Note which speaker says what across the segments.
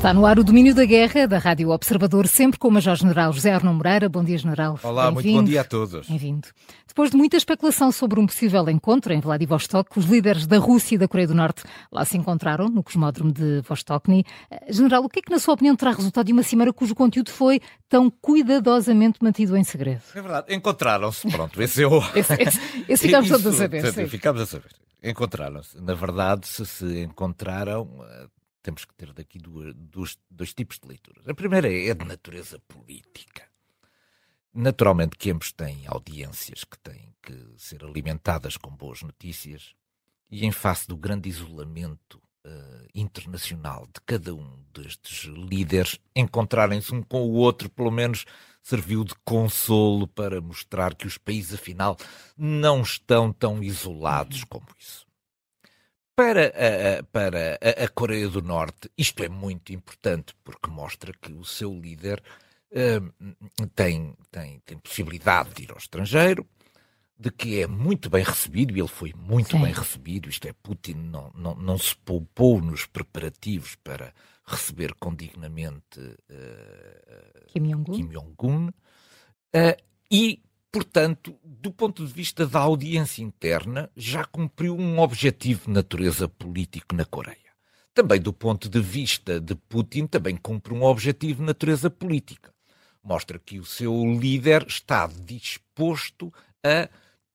Speaker 1: Está no ar o domínio da guerra da Rádio Observador, sempre com o Major-General José Arno Moreira. Bom dia, General.
Speaker 2: Olá, muito bom dia a todos.
Speaker 1: Bem-vindo. Depois de muita especulação sobre um possível encontro em Vladivostok, os líderes da Rússia e da Coreia do Norte lá se encontraram, no cosmódromo de Vostokny. Eh, General, o que é que, na sua opinião, terá resultado de uma cimeira cujo conteúdo foi tão cuidadosamente mantido em segredo?
Speaker 2: É verdade, encontraram-se, pronto, esse é o...
Speaker 1: esse, esse, esse ficamos todos a saber.
Speaker 2: Ficamos a saber. Encontraram-se. Na verdade, se se encontraram, eh, temos que ter daqui duas, dois, dois tipos de leituras. A primeira é de natureza política. Naturalmente que ambos têm audiências que têm que ser alimentadas com boas notícias e em face do grande isolamento uh, internacional de cada um destes líderes, encontrarem-se um com o outro, pelo menos serviu de consolo para mostrar que os países, afinal, não estão tão isolados como isso. Para a, para a, Coreia do Norte, isto é muito importante porque mostra que o seu líder uh, tem, tem, tem possibilidade de ir ao estrangeiro, de que é muito bem recebido, e ele foi muito Sim. bem recebido, isto é, Putin não, não, não se poupou nos preparativos para receber com dignamente uh,
Speaker 1: Kim Jong-un,
Speaker 2: Kim Jong uh, e portanto, do ponto de vista da audiência interna, já cumpriu um objetivo de natureza político na Coreia. Também do ponto de vista de Putin, também cumpre um objetivo de natureza política. Mostra que o seu líder está disposto a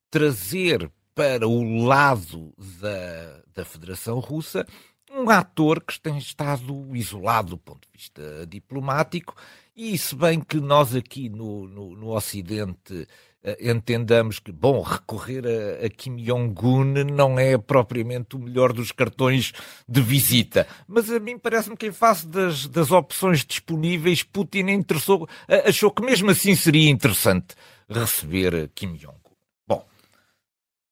Speaker 2: trazer para o lado da, da Federação Russa um ator que tem estado isolado do ponto de vista diplomático e se bem que nós aqui no, no, no Ocidente uh, entendamos que, bom, recorrer a, a Kim Jong-un não é propriamente o melhor dos cartões de visita. Mas a mim parece-me que em face das, das opções disponíveis, Putin uh, achou que mesmo assim seria interessante receber Kim Jong.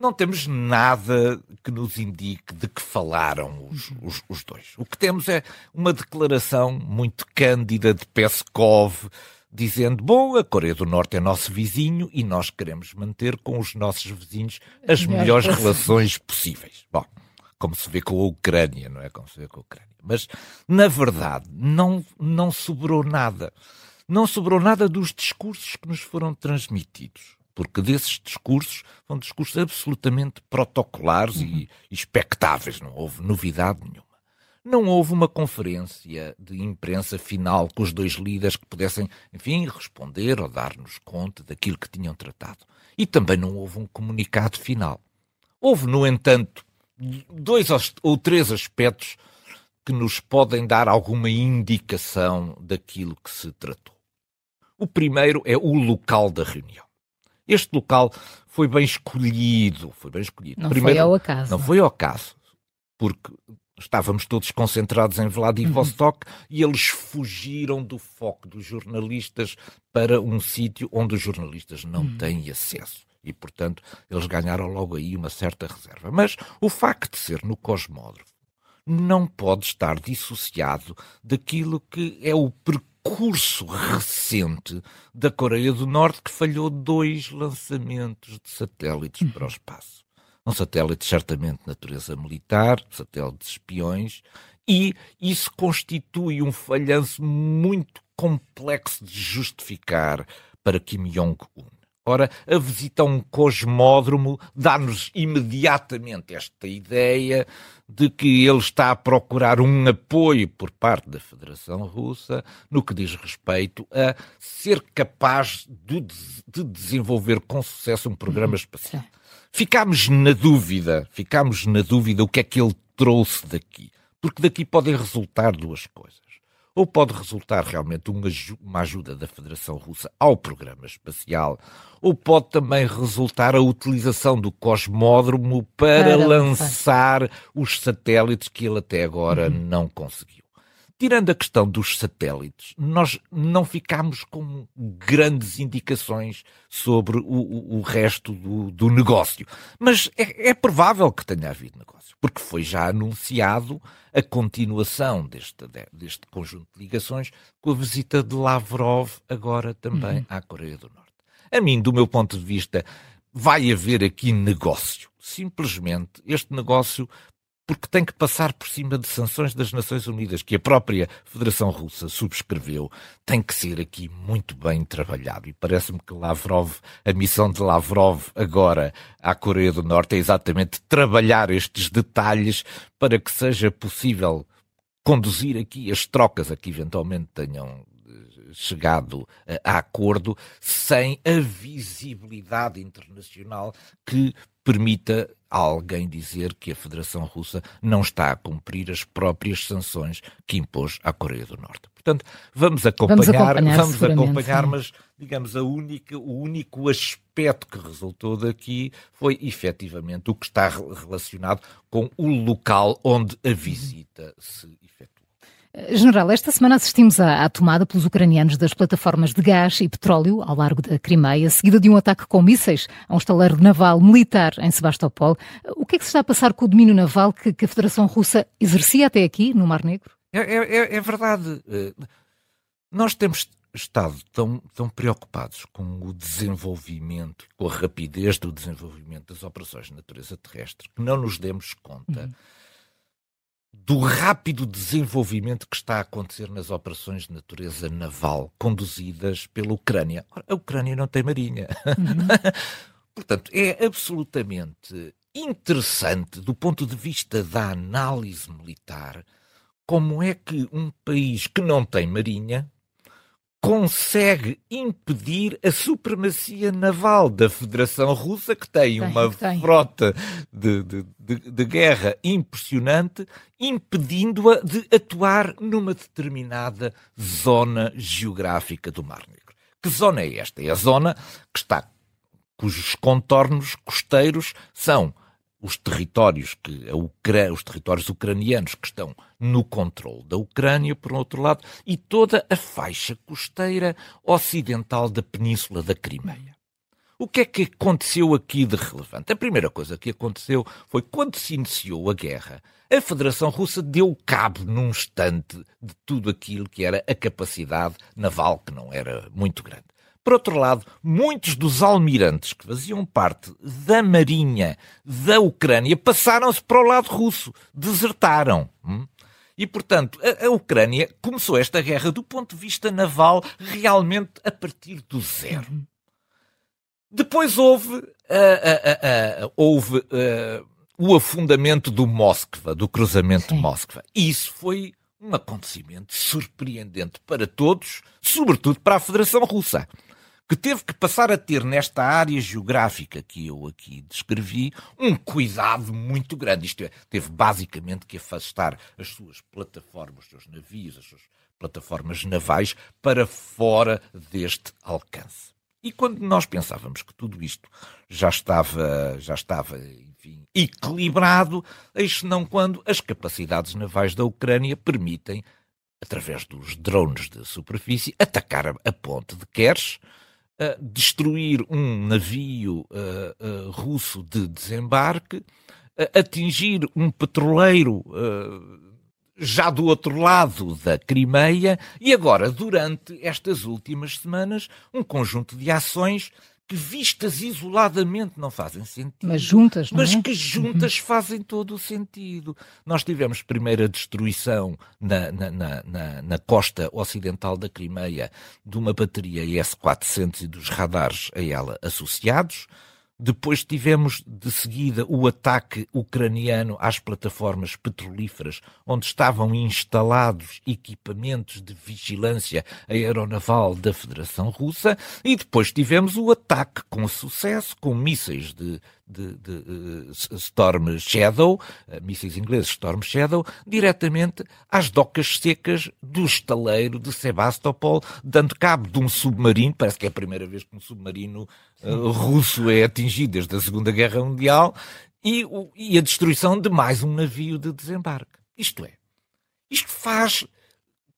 Speaker 2: Não temos nada que nos indique de que falaram os, os, os, dois. O que temos é uma declaração muito cândida de Peskov, dizendo: bom, a Coreia do Norte é nosso vizinho e nós queremos manter com os nossos vizinhos as melhores relações possíveis. Bom, como se vê com a Ucrânia, não é? Como se vê com a Ucrânia. Mas, na verdade, não, não sobrou nada. Não sobrou nada dos discursos que nos foram transmitidos porque desses discursos são discursos absolutamente protocolares uhum. e expectáveis, não houve novidade nenhuma. Não houve uma conferência de imprensa final com os dois líderes que pudessem, enfim, responder ou dar-nos conta daquilo que tinham tratado. E também não houve um comunicado final. Houve, no entanto, dois ou três aspectos que nos podem dar alguma indicação daquilo que se tratou. O primeiro é o local da reunião. Este local foi bem escolhido, foi bem escolhido.
Speaker 1: Não Primeiro, foi ao acaso.
Speaker 2: Não foi ao acaso, porque estávamos todos concentrados em Vladivostok uhum. e eles fugiram do foco dos jornalistas para um sítio onde os jornalistas não uhum. têm acesso. E, portanto, eles ganharam logo aí uma certa reserva. Mas o facto de ser no Cosmódromo não pode estar dissociado daquilo que é o percurso curso recente da Coreia do Norte que falhou dois lançamentos de satélites para o espaço. Um satélite certamente de natureza militar, satélites espiões, e isso constitui um falhanço muito complexo de justificar para Kim Jong-un. Ora, a visita a um cosmódromo dá-nos imediatamente esta ideia de que ele está a procurar um apoio por parte da Federação Russa no que diz respeito a ser capaz de, de desenvolver com sucesso um programa espacial. Ficámos na dúvida, ficámos na dúvida o que é que ele trouxe daqui, porque daqui podem resultar duas coisas ou pode resultar realmente uma ajuda da Federação Russa ao programa espacial, ou pode também resultar a utilização do cosmódromo para, para lançar os satélites que ele até agora uhum. não conseguiu. Tirando a questão dos satélites, nós não ficámos com grandes indicações sobre o, o, resto do, do, negócio. Mas é, é, provável que tenha havido negócio, porque foi já anunciado a continuação deste, deste conjunto de ligações com a visita de Lavrov agora também uhum. à Coreia do Norte. A mim, do meu ponto de vista, vai haver aqui negócio. Simplesmente este negócio porque tem que passar por cima de sanções das Nações Unidas, que a própria Federação Russa subscreveu, tem que ser aqui muito bem trabalhado. E parece-me que Lavrov, a missão de Lavrov agora à Coreia do Norte é exatamente trabalhar estes detalhes para que seja possível conduzir aqui as trocas a que eventualmente tenham chegado a acordo sem a visibilidade internacional que permita a alguém dizer que a Federação Russa não está a cumprir as próprias sanções que impôs à Coreia do Norte. Portanto, vamos acompanhar, vamos acompanhar, vamos acompanhar mas, digamos, a única, o único aspecto que resultou daqui foi efetivamente o que está relacionado com o local onde a visita se efetua.
Speaker 1: General, esta semana assistimos à, à, tomada pelos ucranianos das plataformas de gás e petróleo ao largo da Crimeia, seguida de um ataque com mísseis a um estaleiro naval militar em Sebastopol. O que é que se está a passar com o domínio naval que, que a Federação Russa exercia até aqui, no Mar Negro?
Speaker 2: É, é, é verdade. Eh, nós temos estado tão, tão preocupados com o desenvolvimento, com a rapidez do desenvolvimento das operações de natureza terrestre, que não nos demos conta. Uhum do rápido desenvolvimento que está a acontecer nas operações de natureza naval conduzidas pela Ucrânia. A Ucrânia não tem marinha. Uhum. Portanto, é absolutamente interessante, do ponto de vista da análise militar, como é que um país que não tem marinha consegue impedir a supremacia naval da Federação Russa, que tem, tem uma tem. frota de, de, de, de, guerra impressionante, impedindo-a de atuar numa determinada zona geográfica do Mar Negro. Que zona é esta? É a zona que está, cujos contornos costeiros são os territórios que a Ucrânia, os territórios ucranianos que estão no controle da Ucrânia, por outro lado, e toda a faixa costeira ocidental da península da Crimeia. O que é que aconteceu aqui de relevante? A primeira coisa que aconteceu foi quando se iniciou a guerra, a Federação Russa deu cabo num instante de tudo aquilo que era a capacidade naval, que não era muito grande. Por outro lado, muitos dos almirantes que faziam parte da marinha da Ucrânia passaram-se para o lado russo, desertaram. Hum? E, portanto, a, a, Ucrânia começou esta guerra do ponto de vista naval realmente a partir do zero. Depois houve, uh, uh, uh, houve o afundamento do Moskva, do cruzamento Sim. de Moskva. Isso foi um acontecimento surpreendente para todos, sobretudo para a Federação Russa que teve que passar a ter nesta área geográfica que eu aqui descrevi um cuidado muito grande. Isto é, teve basicamente que afastar as suas plataformas, os seus navios, as suas plataformas navais para fora deste alcance. E quando nós pensávamos que tudo isto já estava, já estava enfim, equilibrado, eis não quando as capacidades navais da Ucrânia permitem, através dos drones de superfície, atacar a ponte de Kerch, destruir um navio uh, russo de desembarque, atingir um petroleiro já do outro lado da Crimeia e agora, durante estas últimas semanas, um conjunto de ações que vistas isoladamente não fazem sentido.
Speaker 1: Mas juntas, não
Speaker 2: Mas
Speaker 1: é?
Speaker 2: que juntas uhum. fazem todo o sentido. Nós tivemos primeiro a destruição na, na, na, na, costa ocidental da Crimeia de uma bateria S-400 e dos radares a ela associados. Depois tivemos de seguida o ataque ucraniano às plataformas petrolíferas, onde estavam instalados equipamentos de vigilância aeronaval da Federação Russa, e depois tivemos o ataque com sucesso, com mísseis de de, de uh, Storm Shadow, uh, mísseis ingleses Storm Shadow, diretamente às docas secas do estaleiro de Sebastopol, dando cabo de um submarino, parece que é a primeira vez que um submarino uh, russo é atingido desde a Segunda Guerra Mundial, e, e a destruição de mais um navio de desembarque. Isto é, isto faz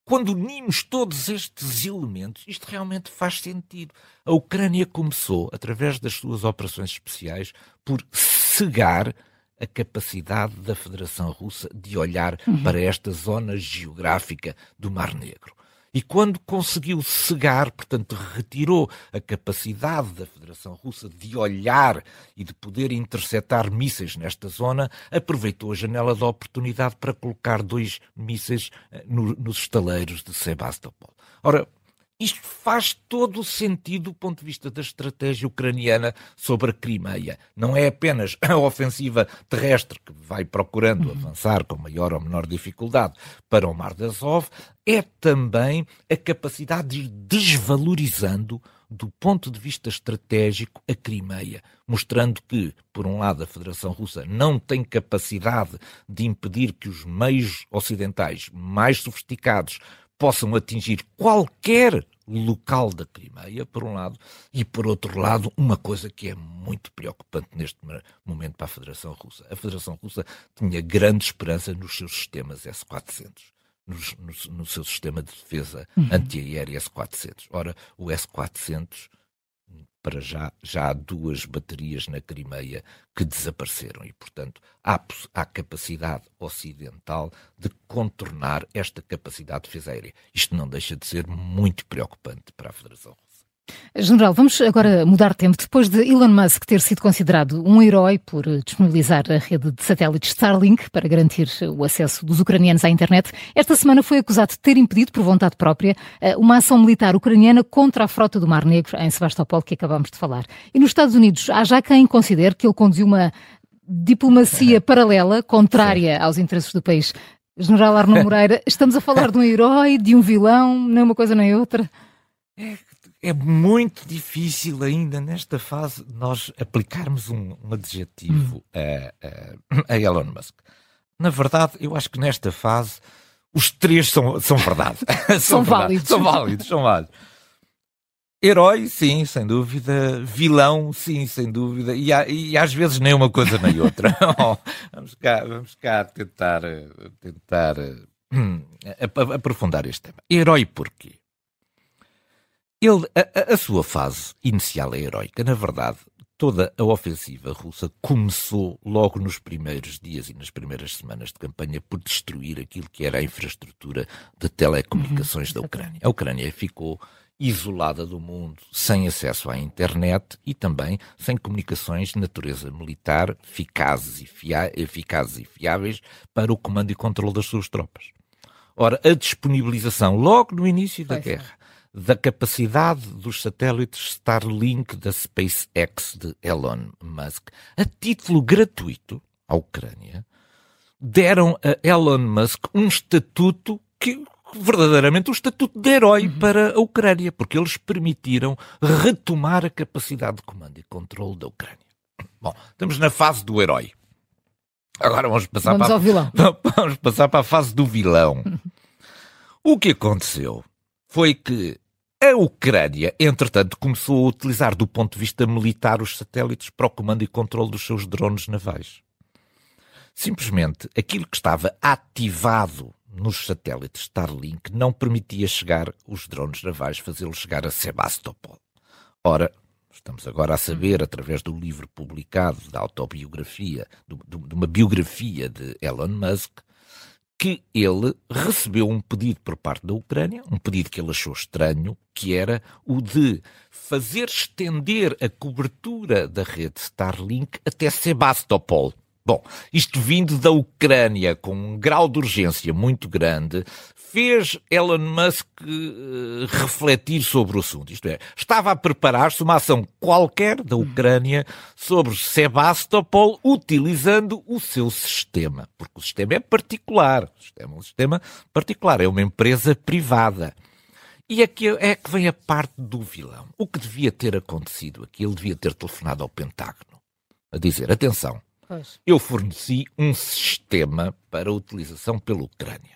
Speaker 2: quando unimos todos estes elementos, isto realmente faz sentido. A Ucrânia começou, através das suas operações especiais, por cegar a capacidade da Federação Russa de olhar uhum. para esta zona geográfica do Mar Negro. E quando conseguiu cegar, portanto, retirou a capacidade da Federação Russa de olhar e de poder interceptar mísseis nesta zona, aproveitou a janela de oportunidade para colocar dois mísseis eh, no, nos estaleiros de Sebastopol. Ora, isto faz todo o sentido do ponto de vista da estratégia ucraniana sobre a Crimeia. Não é apenas a ofensiva terrestre que vai procurando uhum. avançar com maior ou menor dificuldade para o Mar de Azov, é também a capacidade de ir desvalorizando do ponto de vista estratégico a Crimeia, mostrando que, por um lado, a Federação Russa não tem capacidade de impedir que os meios ocidentais mais sofisticados possam atingir qualquer local da Crimeia, por um lado, e por outro lado, uma coisa que é muito preocupante neste momento para a Federação Russa. A Federação Russa tinha grande esperança nos seus sistemas S-400. No, no, no, seu sistema de defesa uhum. antiaérea S-400. Ora, o S-400 para já, já há duas baterias na Crimeia que desapareceram e, portanto, há, há capacidade ocidental de contornar esta capacidade de defesa aérea. Isto não deixa de ser muito preocupante para a Federação
Speaker 1: General, vamos agora mudar de tempo. Depois de Elon Musk ter sido considerado um herói por disponibilizar a rede de satélites Starlink para garantir o acesso dos ucranianos à internet, esta semana foi acusado de ter impedido, por vontade própria, eh, uma ação militar ucraniana contra a frota do Mar Negro em Sebastopol, que acabamos de falar. E nos Estados Unidos há já quem considere que ele conduziu uma diplomacia paralela, contrária Sim. aos interesses do país. General Arno Moreira, estamos a falar de um herói, de um vilão, nem uma coisa nem outra?
Speaker 2: É muito difícil ainda nesta fase nós aplicarmos um, um adjetivo hum. a, a, a, Elon Musk. Na verdade, eu acho que nesta fase os três são, são verdade.
Speaker 1: são, são verdade. válidos.
Speaker 2: São válidos, são válidos. Herói, sim, sem dúvida. Vilão, sim, sem dúvida. E, e às vezes nem uma coisa nem outra. oh, vamos, cá, vamos cá tentar, tentar hum, aprofundar este tema. Herói porquê? Ele, a, a, sua fase inicial é heroica. Na verdade, toda a ofensiva russa começou logo nos primeiros dias e nas primeiras semanas de campanha por destruir aquilo que era a infraestrutura de telecomunicações uhum. da Ucrânia. A Ucrânia ficou isolada do mundo, sem acesso à internet e também sem comunicações de natureza militar eficazes e, fia eficazes e fiáveis para o comando e controle das suas tropas. Ora, a disponibilização logo no início da guerra da capacidade dos satélites Starlink da SpaceX de Elon Musk, a título gratuito à Ucrânia, deram a Elon Musk um estatuto que verdadeiramente um estatuto de herói uhum. para a Ucrânia, porque eles permitiram retomar a capacidade de comando e controle da Ucrânia. Bom, estamos na fase do herói. Agora vamos passar
Speaker 1: vamos
Speaker 2: para
Speaker 1: ao vilão.
Speaker 2: Vamos passar para a fase do vilão. o que aconteceu foi que a Ucrânia, entretanto, começou a utilizar do ponto de vista militar os satélites para o comando e controle dos seus drones navais. Simplesmente aquilo que estava ativado nos satélites Starlink não permitia chegar os drones navais, fazê-los chegar a Sebastopol. Ora, estamos agora a saber, através do livro publicado da autobiografia, de uma biografia de Elon Musk, que ele recebeu um pedido por parte da Ucrânia, um pedido que ele achou estranho, que era o de fazer estender a cobertura da rede Starlink até Sebastopol. Bom, isto vindo da Ucrânia com um grau de urgência muito grande, fez Elon Musk uh, refletir sobre o assunto. Isto é, estava a preparar-se uma ação qualquer da Ucrânia sobre Sebastopol utilizando o seu sistema. Porque o sistema é particular. O sistema é um sistema particular. É uma empresa privada. E aqui é que vem a parte do vilão. O que devia ter acontecido aqui? Ele devia ter telefonado ao Pentágono a dizer: atenção, pois. eu forneci um sistema para utilização pela Ucrânia.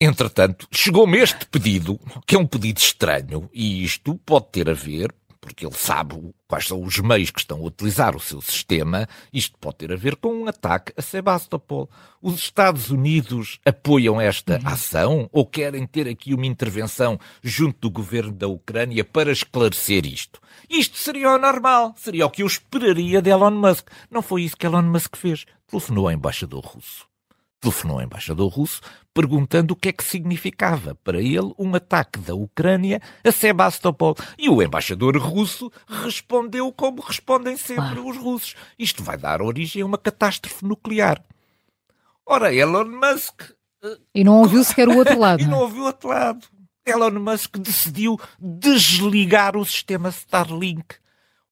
Speaker 2: Entretanto, chegou-me este pedido, que é um pedido estranho, e isto pode ter a ver, porque ele sabe quais são os meios que estão a utilizar o seu sistema, isto pode ter a ver com um ataque a Sebastopol. Os Estados Unidos apoiam esta uhum. ação ou querem ter aqui uma intervenção junto do governo da Ucrânia para esclarecer isto? Isto seria o normal, seria o que eu esperaria de Elon Musk. Não foi isso que Elon Musk fez. Telefonou ao embaixador russo telefonou ao embaixador russo perguntando o que é que significava para ele um ataque da Ucrânia a Sebastopol. E o embaixador russo respondeu como respondem sempre os russos. Isto vai dar origem a uma catástrofe nuclear. Ora, Elon Musk.
Speaker 1: E não ouviu sequer o outro lado.
Speaker 2: e não ouviu o outro lado. Elon Musk decidiu desligar o sistema Starlink.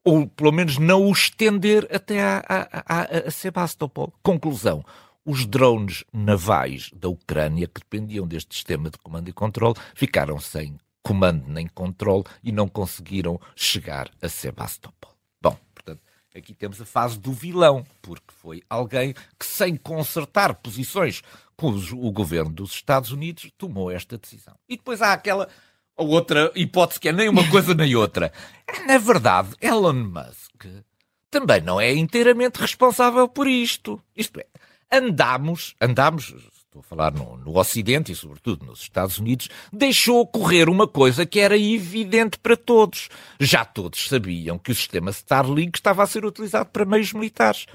Speaker 2: Ou pelo menos não o estender até a, a, a, a Sebastopol. Conclusão os drones navais da Ucrânia, que dependiam deste sistema de comando e controle, ficaram sem comando nem controle e não conseguiram chegar a Sebastopol. Bom, portanto, aqui temos a fase do vilão, porque foi alguém que, sem consertar posições com o governo dos Estados Unidos, tomou esta decisão. E depois há aquela outra hipótese que é nem uma coisa nem outra. Na verdade, Elon Musk também não é inteiramente responsável por isto. Isto é, andámos, andámos, estou a falar no, no, Ocidente e sobretudo nos Estados Unidos, deixou ocorrer uma coisa que era evidente para todos. Já todos sabiam que o sistema Starlink estava a ser utilizado para meios militares.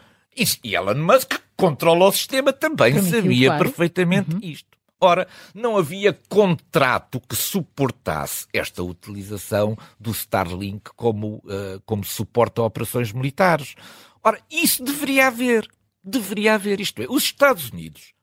Speaker 2: E Elon Musk, que controla o sistema, também Permitiu, sabia claro. perfeitamente uhum. isto. Ora, não havia contrato que suportasse esta utilização do Starlink como, uh, como suporte a operações militares. Ora, isso deveria haver deveria haver. Isto é, os Estados Unidos,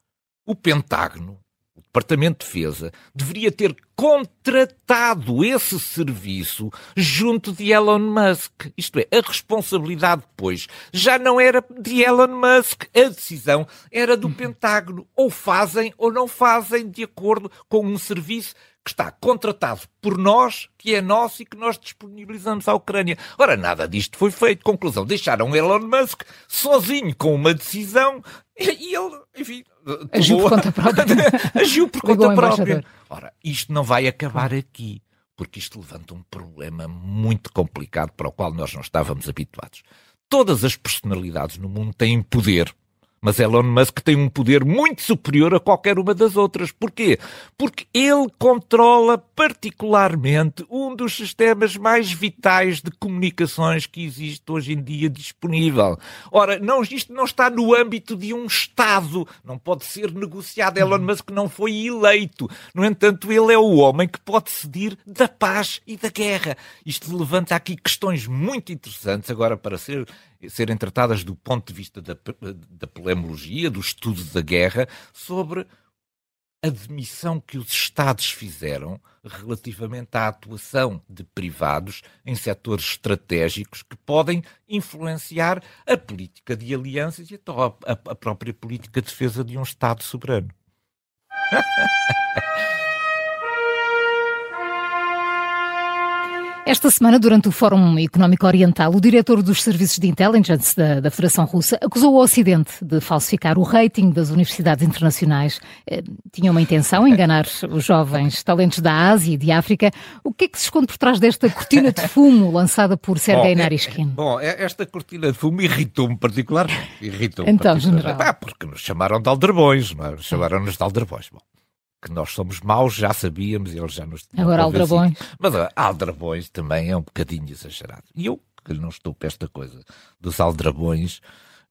Speaker 2: o Pentágono, o Departamento de Defesa, deveria ter contratado esse serviço junto de Elon Musk. Isto é, a responsabilidade depois já não era de Elon Musk, a decisão era do Pentágono. Ou fazem ou não fazem de acordo com um serviço que está contratado por nós, que é nosso e que nós disponibilizamos à Ucrânia. Ora, nada disto foi feito. Conclusão, deixaram Elon Musk sozinho com uma decisão e ele, enfim...
Speaker 1: Agiu por conta própria.
Speaker 2: agiu por conta própria. Ora, isto não vai acabar aqui, porque isto levanta um problema muito complicado para o qual nós não estávamos habituados. Todas as personalidades no mundo têm poder mas Elon Musk tem um poder muito superior a qualquer uma das outras. Porquê? Porque ele controla particularmente um dos sistemas mais vitais de comunicações que existe hoje em dia disponível. Ora, não, isto não está no âmbito de um Estado. Não pode ser negociado. Elon Musk não foi eleito. No entanto, ele é o homem que pode decidir da paz e da guerra. Isto levanta aqui questões muito interessantes agora para ser serem tratadas do ponto de vista da, da polemologia, do estudo da guerra, sobre a demissão que os Estados fizeram relativamente à atuação de privados em setores estratégicos que podem influenciar a política de alianças e até a, a própria política de defesa de um Estado soberano.
Speaker 1: Esta semana, durante o Fórum Económico Oriental, o diretor dos Serviços de Intelligence da, da, Federação Russa acusou o Ocidente de falsificar o rating das universidades internacionais. Eh, tinha uma intenção, enganar os jovens talentos da Ásia e de África. O que é que se esconde por trás desta cortina de fumo lançada por Sergei bom, Narishkin?
Speaker 2: bom, é, esta cortina de fumo irritou-me particularmente. Irritou
Speaker 1: então, particular. general.
Speaker 2: Ah, porque nos chamaram de aldrabões, é? Chamaram-nos de aldrabões. Bom que nós somos maus, já sabíamos, eles já nos
Speaker 1: Agora aldrabões.
Speaker 2: Mas uh, aldrabões também é um bocadinho exagerado. E eu, que não estou para esta coisa dos aldrabões,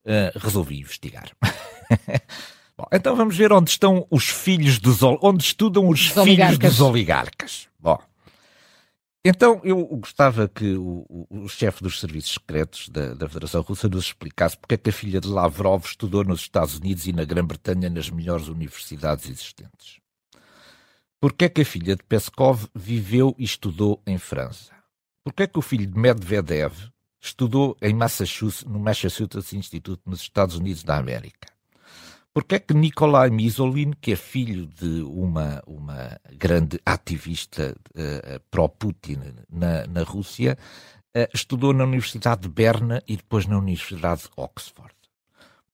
Speaker 2: uh, resolvi investigar. Bom, então vamos ver onde estão os filhos dos onde estudam os, filhos oligarcas. dos oligarcas. Bom, então eu gostava que o, o, o chefe dos serviços secretos da, da, Federação Russa nos explicasse porque é que a filha de Lavrov estudou nos Estados Unidos e na Grã-Bretanha nas melhores universidades existentes. Porquê é que a filha de Peskov viveu e estudou em França? Porquê é que o filho de Medvedev estudou em Massachusetts, no Massachusetts Institute nos Estados Unidos da América? Porquê é que Nikolai Misolin, que é filho de uma, uma grande ativista uh, pró-Putin na, na Rússia, uh, estudou na Universidade de Berna e depois na Universidade de Oxford?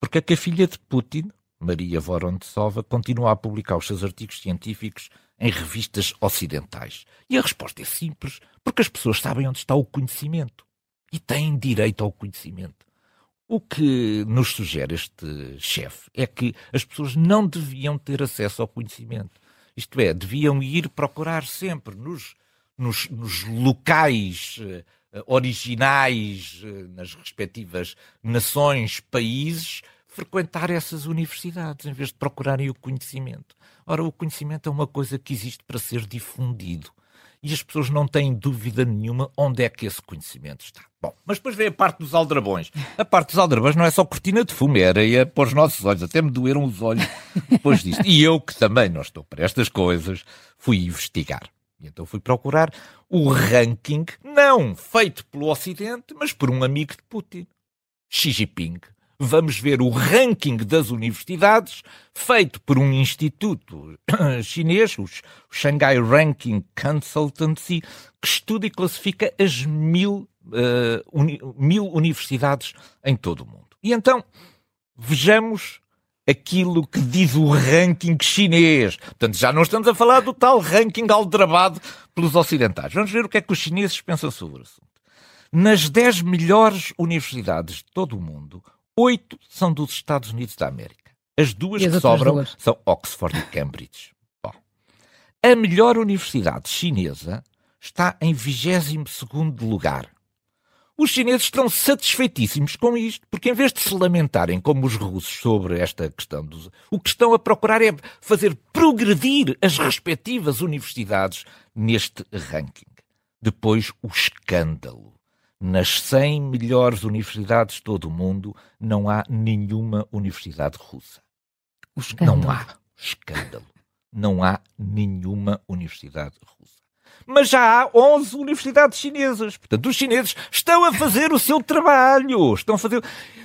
Speaker 2: Porquê é que a filha de Putin, Maria Vorontsova, continua a publicar os seus artigos científicos em revistas ocidentais? E a resposta é simples, porque as pessoas sabem onde está o conhecimento e têm direito ao conhecimento. O que nos sugere este chefe é que as pessoas não deviam ter acesso ao conhecimento. Isto é, deviam ir procurar sempre nos, nos, nos locais uh, originais, uh, nas respectivas nações, países, frequentar essas universidades, em vez de procurarem o conhecimento. Ora, o conhecimento é uma coisa que existe para ser difundido. E as pessoas não têm dúvida nenhuma onde é que esse conhecimento está. Bom, mas depois vem a parte dos aldrabões. A parte dos aldrabões não é só cortina de fumo, é areia para os nossos olhos. Até me doeram os olhos depois disto. E eu, que também não estou para estas coisas, fui investigar. Então fui procurar o ranking, não feito pelo Ocidente, mas por um amigo de Putin, Xi Jinping vamos ver o ranking das universidades feito por um instituto chinês, o Shanghai Ranking Consultancy, que estuda e classifica as mil, uh, uni mil universidades em todo o mundo. E então, vejamos aquilo que diz o ranking chinês. Portanto, já não estamos a falar do tal ranking aldrabado pelos ocidentais. Vamos ver o que é que os chineses pensam sobre o assunto. Nas 10 melhores universidades de todo o mundo, oito são dos Estados Unidos da América. As duas que sobram duas? são Oxford e Cambridge. Bom, a melhor universidade chinesa está em 22 lugar. Os chineses estão satisfeitíssimos com isto, porque em vez de se lamentarem como os russos sobre esta questão, dos, o que estão a procurar é fazer progredir as respectivas universidades neste ranking. Depois, o escândalo nas 100 melhores universidades de todo o mundo, não há nenhuma universidade russa. Não há. Escândalo. Não há nenhuma universidade russa mas já há 11 universidades chinesas. Portanto, os chineses estão a fazer o seu trabalho. Estão a fazer.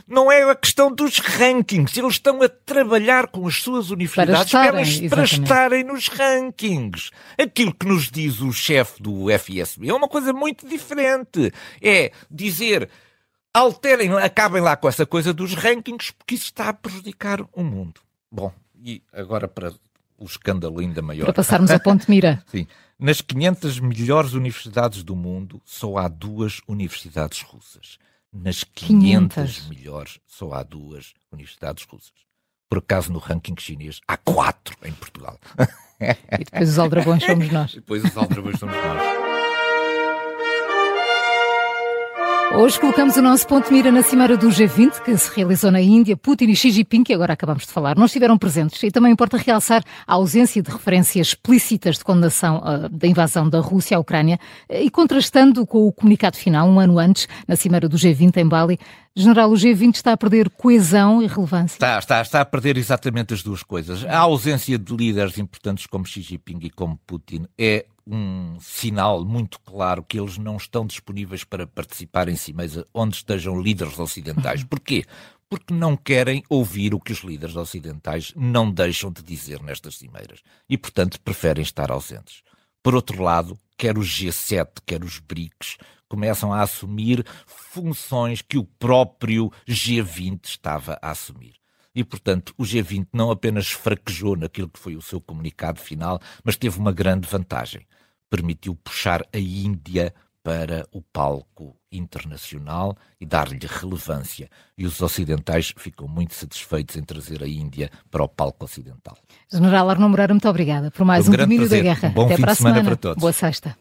Speaker 2: Não é a questão dos rankings. Eles estão a trabalhar com as suas universidades
Speaker 1: para estarem,
Speaker 2: para estarem nos rankings. Aquilo que nos diz o chefe do FSB é uma coisa muito diferente. É dizer alterem, acabem lá com essa coisa dos rankings, porque isso está a prejudicar o mundo. Bom, e agora para o escândalo ainda maior.
Speaker 1: Para passarmos a ponte mira.
Speaker 2: Sim. Nas 500 melhores universidades do mundo, só há duas universidades russas. Nas 500, 500. melhores, só há duas universidades russas. Por acaso, no ranking chinês, há quatro em Portugal.
Speaker 1: E depois os aldrabões somos nós.
Speaker 2: E depois os aldrabões somos nós.
Speaker 1: Hoje colocamos o nosso ponto de mira na Cimeira do G20, que se realizou na Índia. Putin e Xi Jinping, que agora acabamos de falar, não estiveram presentes. E também importa realçar a ausência de referências explícitas de condenação uh, da invasão da Rússia à Ucrânia. E contrastando com o comunicado final, um ano antes, na Cimeira do G20 em Bali, General, o G20 está a perder coesão e relevância?
Speaker 2: Está, está, está a perder exatamente as duas coisas. A ausência de líderes importantes como Xi Jinping e como Putin é um sinal muito claro que eles não estão disponíveis para participar em cimeiras onde estejam líderes ocidentais. Porquê? Porque não querem ouvir o que os líderes ocidentais não deixam de dizer nestas cimeiras e, portanto, preferem estar ausentes. Por outro lado, quer os G7, quer os BRICS, começam a assumir funções que o próprio G20 estava a assumir. E, portanto, o G20 não apenas fraquejou naquilo que foi o seu comunicado final, mas teve uma grande vantagem permitiu puxar a Índia para o palco internacional e dar-lhe relevância. E os ocidentais ficam muito satisfeitos em trazer a Índia para o palco ocidental.
Speaker 1: General Arno Moreira, muito obrigada por mais um, um domínio
Speaker 2: prazer.
Speaker 1: da guerra.
Speaker 2: Um bom
Speaker 1: Até
Speaker 2: fim
Speaker 1: para
Speaker 2: de semana
Speaker 1: semana.
Speaker 2: para todos.
Speaker 1: Boa sexta.